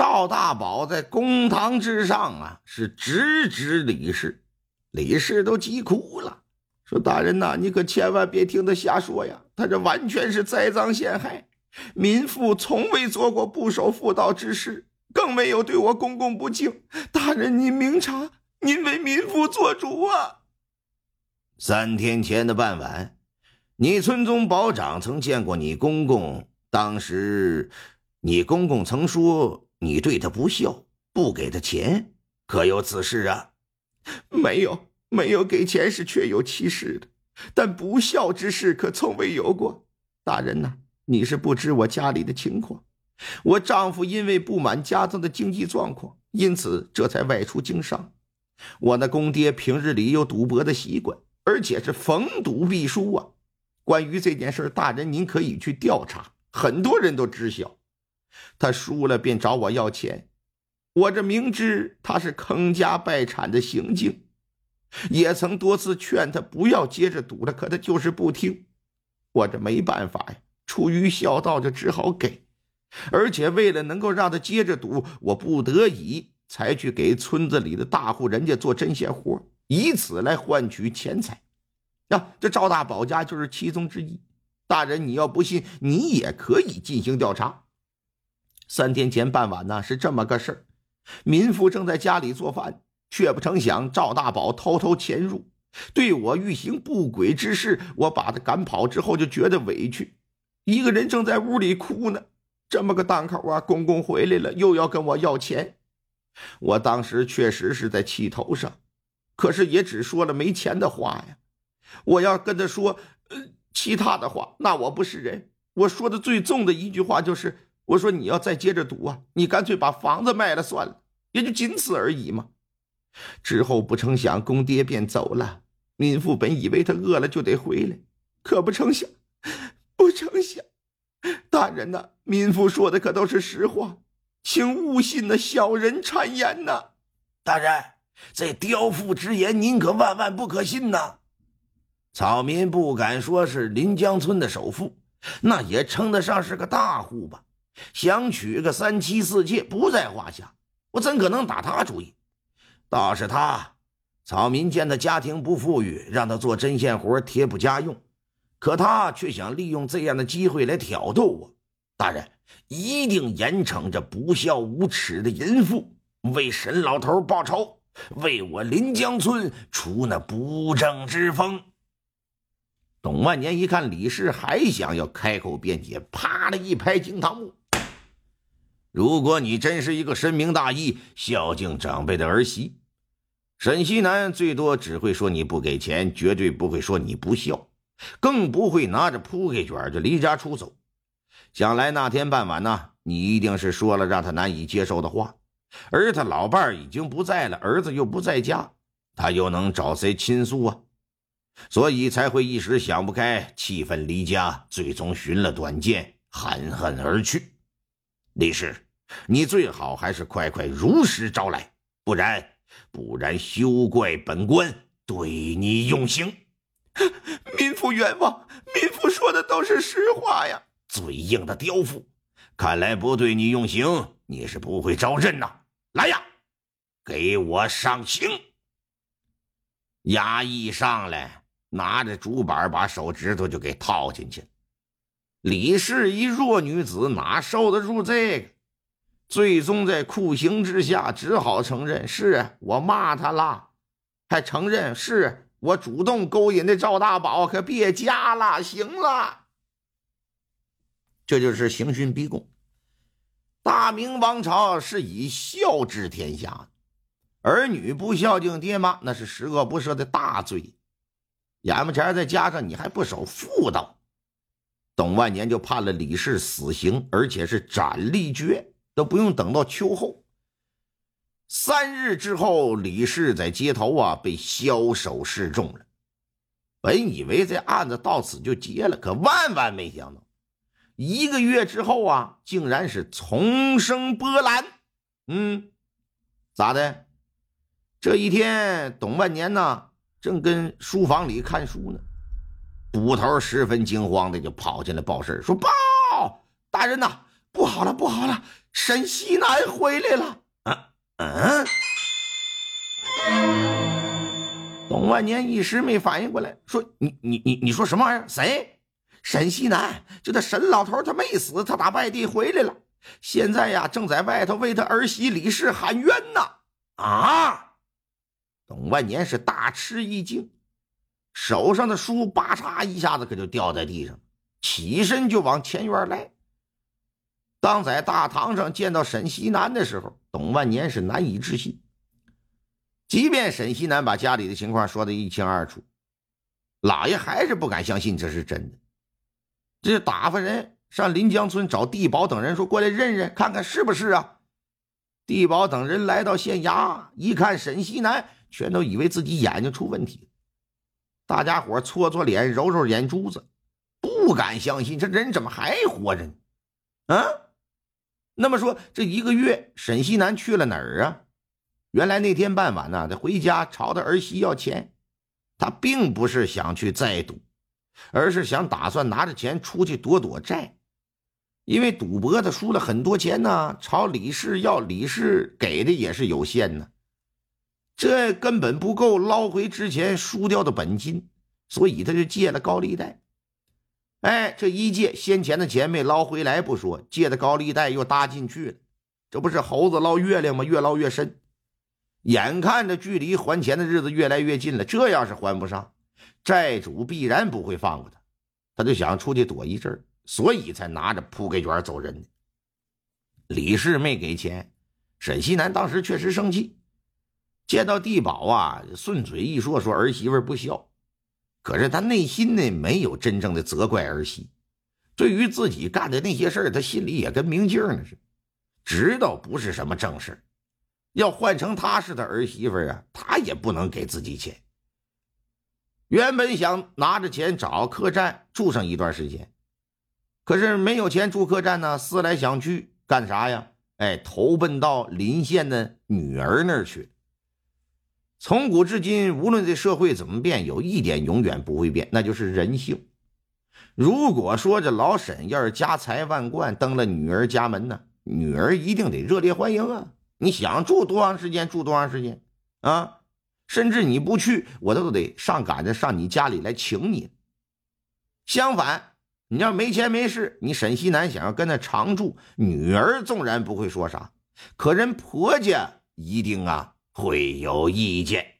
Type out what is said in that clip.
赵大宝在公堂之上啊，是直指李氏，李氏都急哭了，说：“大人呐，你可千万别听他瞎说呀，他这完全是栽赃陷害。民妇从未做过不守妇道之事，更没有对我公公不敬。大人您明察，您为民妇做主啊！”三天前的傍晚，你村中保长曾见过你公公，当时你公公曾说。你对他不孝，不给他钱，可有此事啊？没有，没有给钱是确有其事的，但不孝之事可从未有过。大人呐，你是不知我家里的情况。我丈夫因为不满家中的经济状况，因此这才外出经商。我那公爹平日里有赌博的习惯，而且是逢赌必输啊。关于这件事，大人您可以去调查，很多人都知晓。他输了便找我要钱，我这明知他是坑家败产的行径，也曾多次劝他不要接着赌了，可他就是不听。我这没办法呀，出于孝道就只好给，而且为了能够让他接着赌，我不得已才去给村子里的大户人家做针线活，以此来换取钱财。呀，这赵大宝家就是其中之一。大人，你要不信，你也可以进行调查。三天前傍晚呢，是这么个事儿。民妇正在家里做饭，却不成想赵大宝偷偷潜入，对我欲行不轨之事。我把他赶跑之后，就觉得委屈，一个人正在屋里哭呢。这么个档口啊，公公回来了，又要跟我要钱。我当时确实是在气头上，可是也只说了没钱的话呀。我要跟他说，呃，其他的话，那我不是人。我说的最重的一句话就是。我说你要再接着赌啊，你干脆把房子卖了算了，也就仅此而已嘛。之后不成想公爹便走了，民妇本以为他饿了就得回来，可不成想，不成想，大人呐，民妇说的可都是实话，请勿信那小人谗言呐。大人，这刁妇之言您可万万不可信呐。草民不敢说是临江村的首富，那也称得上是个大户吧。想娶个三妻四妾不在话下，我怎可能打他主意？倒是他，草民见他家庭不富裕，让他做针线活贴补家用，可他却想利用这样的机会来挑逗我。大人一定严惩这不孝无耻的淫妇，为沈老头报仇，为我临江村除那不正之风。董万年一看李氏还想要开口辩解，啪的一拍惊堂木。如果你真是一个深明大义、孝敬长辈的儿媳，沈西南最多只会说你不给钱，绝对不会说你不孝，更不会拿着铺盖卷就离家出走。想来那天傍晚呢，你一定是说了让他难以接受的话，而他老伴儿已经不在了，儿子又不在家，他又能找谁倾诉啊？所以才会一时想不开，气愤离家，最终寻了短见，含恨而去。李氏，你最好还是快快如实招来，不然，不然休怪本官对你用刑。民妇冤枉，民妇说的都是实话呀！嘴硬的刁妇，看来不对你用刑，你是不会招认呐！来呀，给我上刑！衙役上来，拿着竹板，把手指头就给套进去。李氏一弱女子，哪受得住这个？最终在酷刑之下，只好承认是我骂他了，还承认是我主动勾引的赵大宝。可别加了，行了。这就是刑讯逼供。大明王朝是以孝治天下，儿女不孝敬爹妈，那是十恶不赦的大罪。眼巴前再加上你还不守妇道。董万年就判了李氏死刑，而且是斩立决，都不用等到秋后。三日之后，李氏在街头啊被枭首示众了。本以为这案子到此就结了，可万万没想到，一个月之后啊，竟然是重生波澜。嗯，咋的？这一天，董万年呢正跟书房里看书呢，捕头十分惊慌的就跑进来报事说：“报，大人呐，不好了，不好了，沈西南回来了。”嗯。董万年一时没反应过来，说：“你你你你说什么玩意儿？谁？沈西南？就他沈老头，他没死，他打外地回来了，现在呀，正在外头为他儿媳李氏喊冤呢。”啊！董万年是大吃一惊，手上的书叭嚓一下子可就掉在地上，起身就往前院来。当在大堂上见到沈西南的时候，董万年是难以置信。即便沈西南把家里的情况说得一清二楚，老爷还是不敢相信这是真的。这打发人上临江村找地保等人说：“过来认认，看看是不是啊？”地保等人来到县衙，一看沈西南，全都以为自己眼睛出问题了。大家伙搓搓脸，揉揉眼珠子，不敢相信这人怎么还活着呢？啊？那么说，这一个月沈西南去了哪儿啊？原来那天傍晚呢，他回家朝他儿媳要钱，他并不是想去再赌，而是想打算拿着钱出去躲躲债，因为赌博他输了很多钱呢，朝李氏要，李氏给的也是有限呢，这根本不够捞回之前输掉的本金，所以他就借了高利贷。哎，这一借，先前的钱没捞回来不说，借的高利贷又搭进去了，这不是猴子捞月亮吗？越捞越深。眼看着距离还钱的日子越来越近了，这要是还不上，债主必然不会放过他。他就想出去躲一阵所以才拿着铺盖卷走人。李氏没给钱，沈西南当时确实生气，见到地保啊，顺嘴一说说儿媳妇不孝，可是他内心呢没有真正的责怪儿媳。对于自己干的那些事他心里也跟明镜呢似的，知道不是什么正事要换成他是他儿媳妇啊，他也不能给自己钱。原本想拿着钱找客栈住上一段时间，可是没有钱住客栈呢，思来想去干啥呀？哎，投奔到邻县的女儿那儿去。从古至今，无论这社会怎么变，有一点永远不会变，那就是人性。如果说这老沈要是家财万贯登了女儿家门呢，女儿一定得热烈欢迎啊！你想住多长时间住多长时间，啊，甚至你不去，我都得上赶着上你家里来请你。相反，你要没钱没势，你沈西南想要跟他常住，女儿纵然不会说啥，可人婆家一定啊会有意见。